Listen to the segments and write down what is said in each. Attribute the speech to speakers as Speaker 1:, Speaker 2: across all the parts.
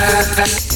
Speaker 1: Perfect.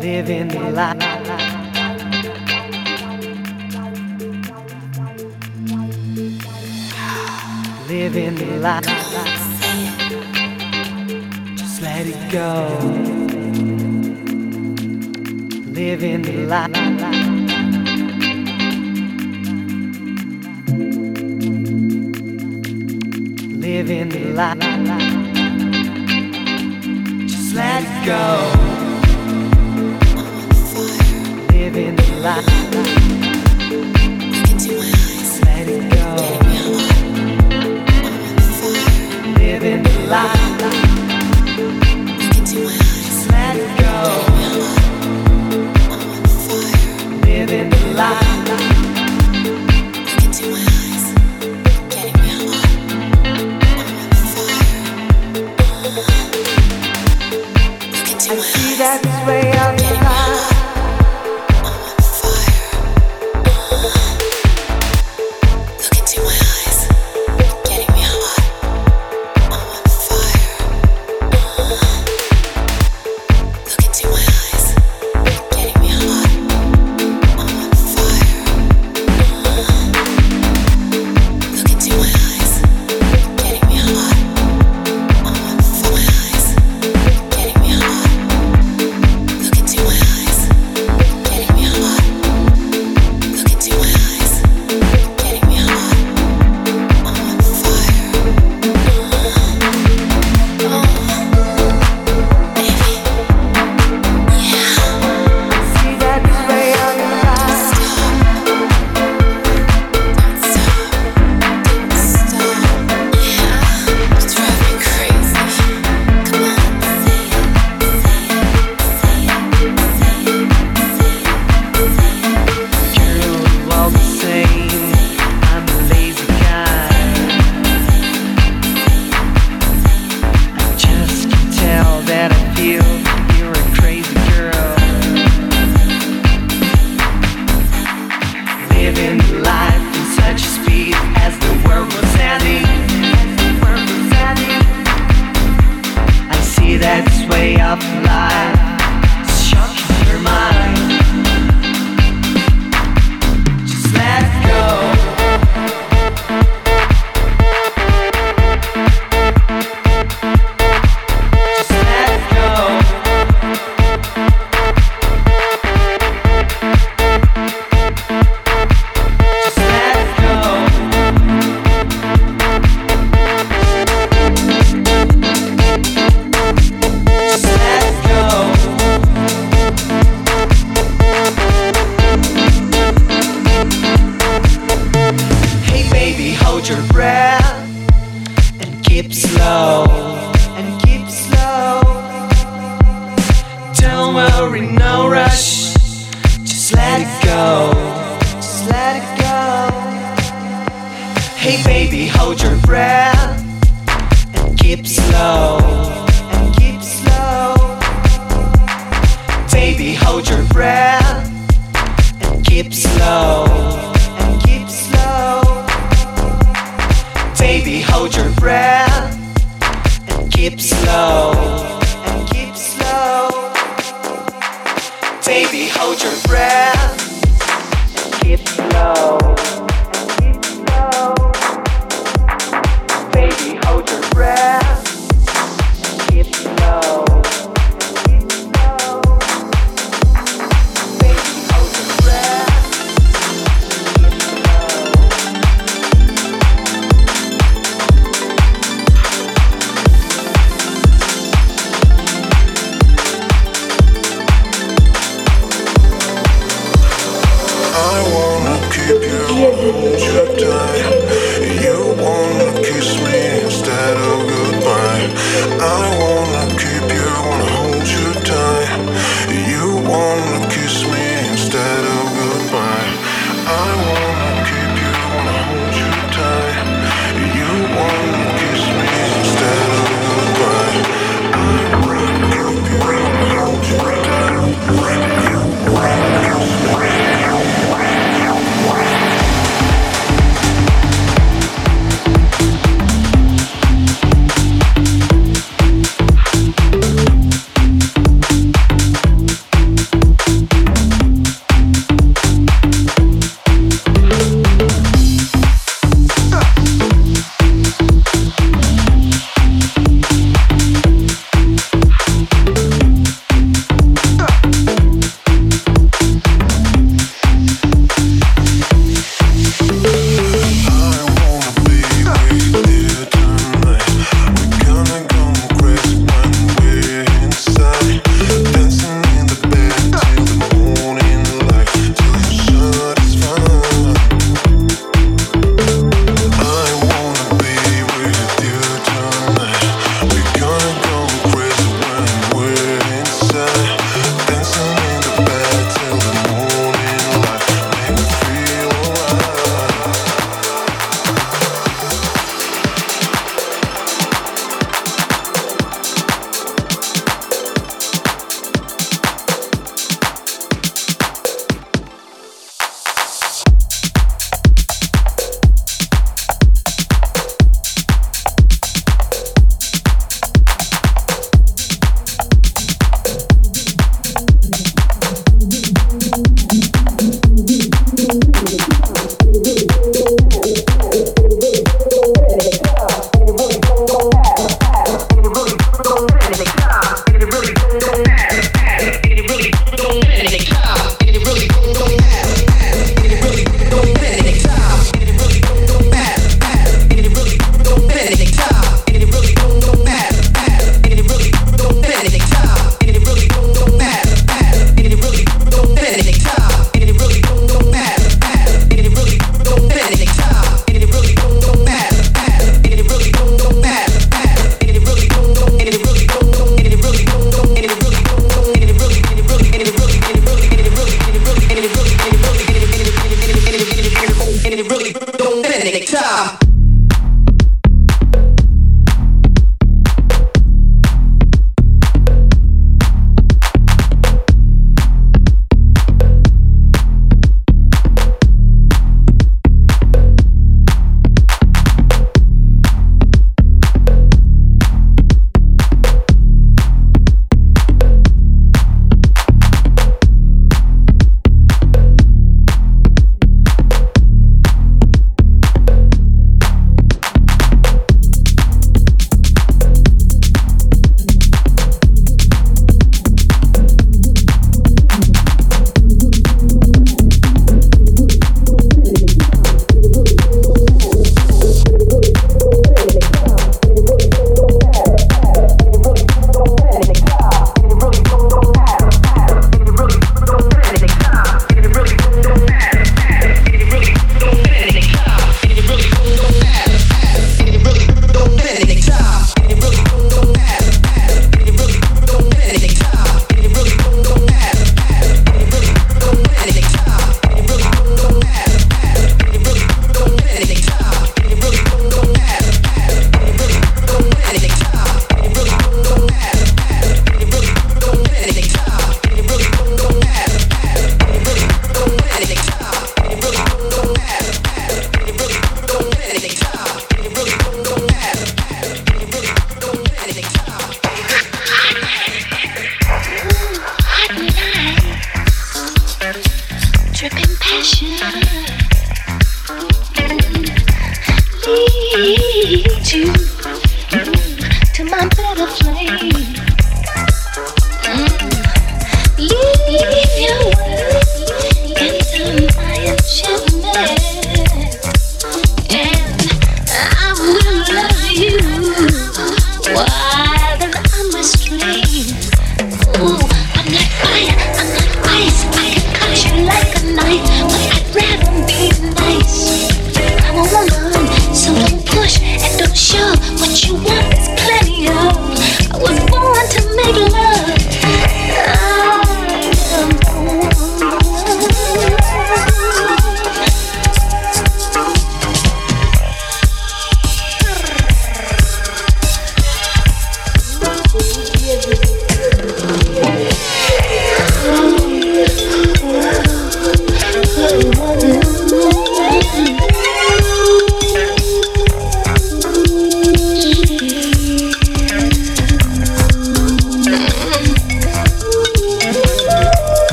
Speaker 2: living the life. Living the life. Just let it go. Living the life. living the life. Just let it go living the life. Look into my eyes. Let it go. Living the life.
Speaker 3: Look into my eyes.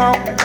Speaker 3: down.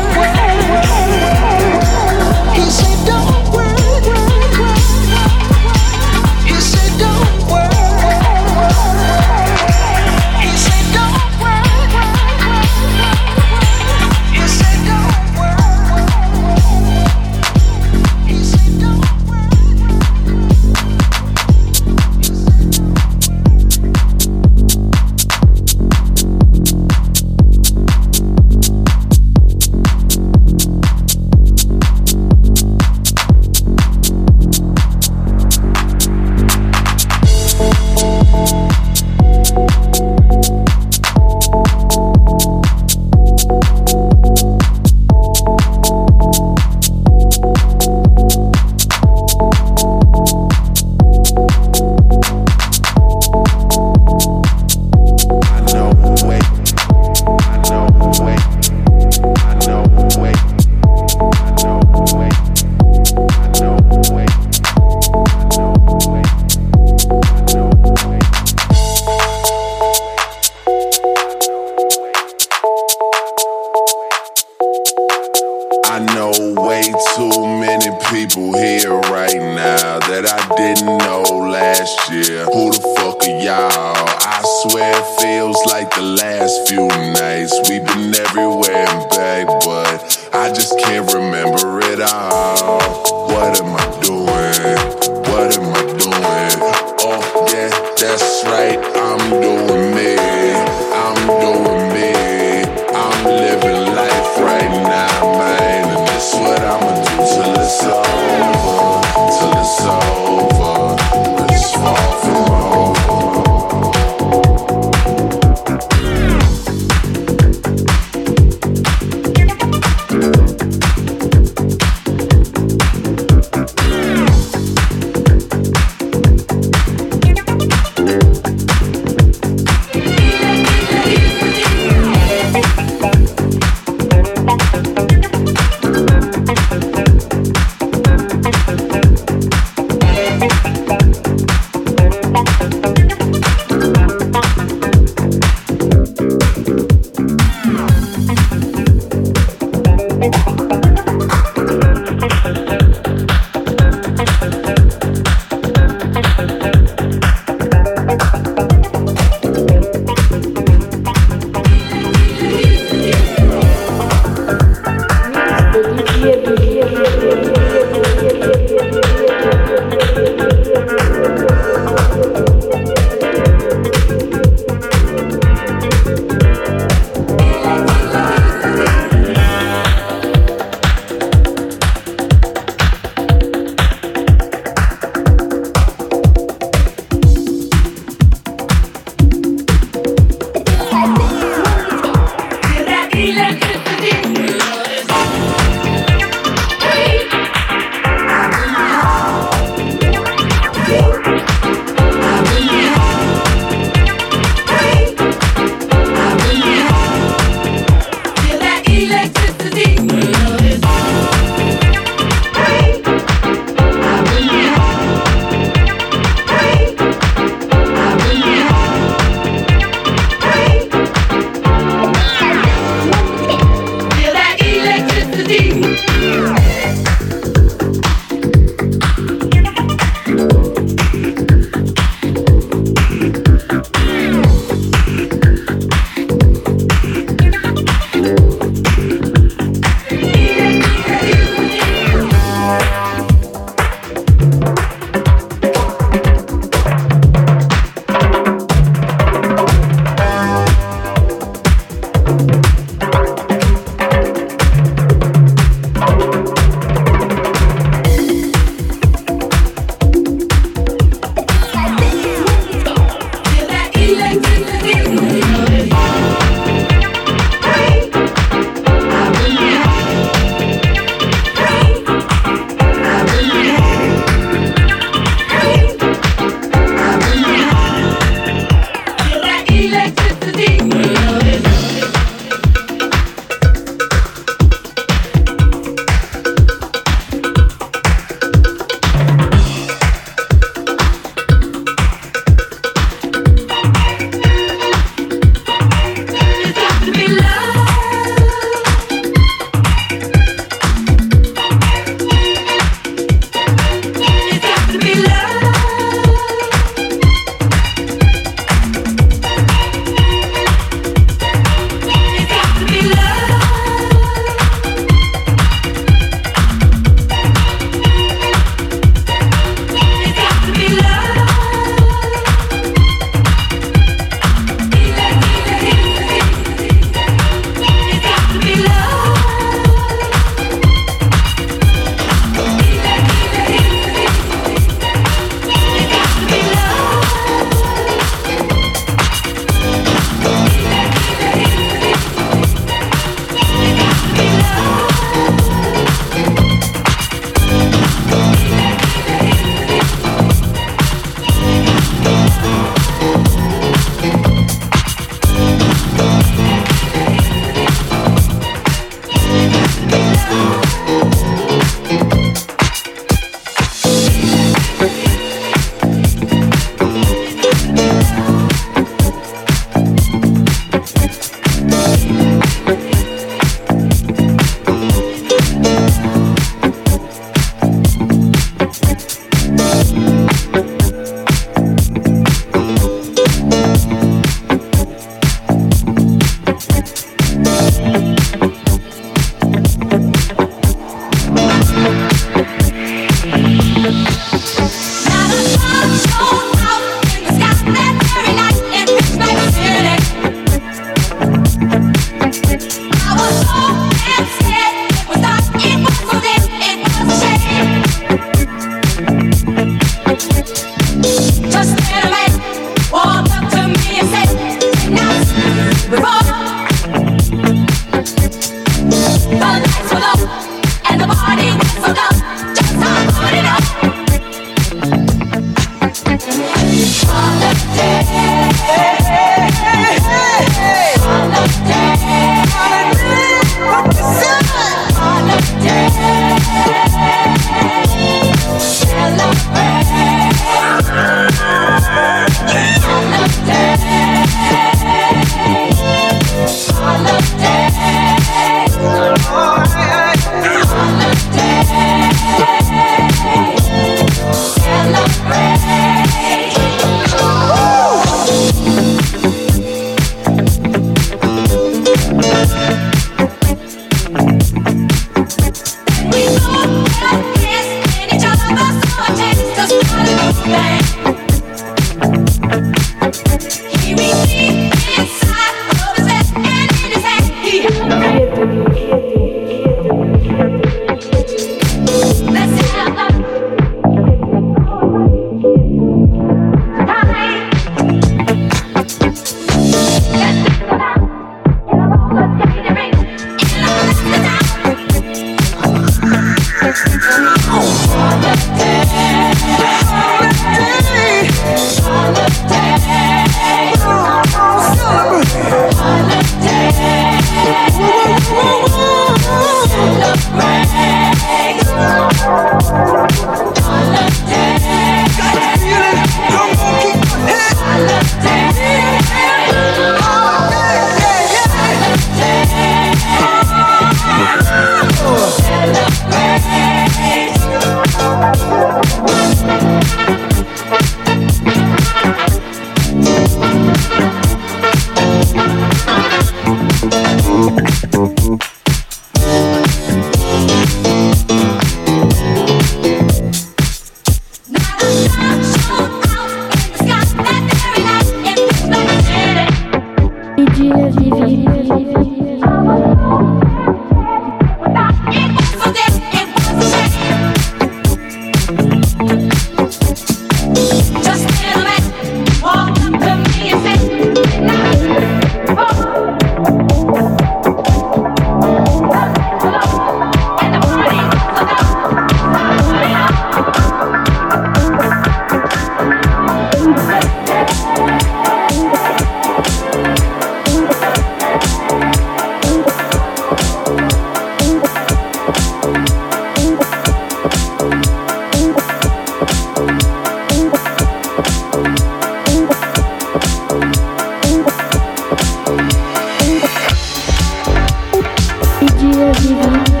Speaker 3: dia
Speaker 4: de vida.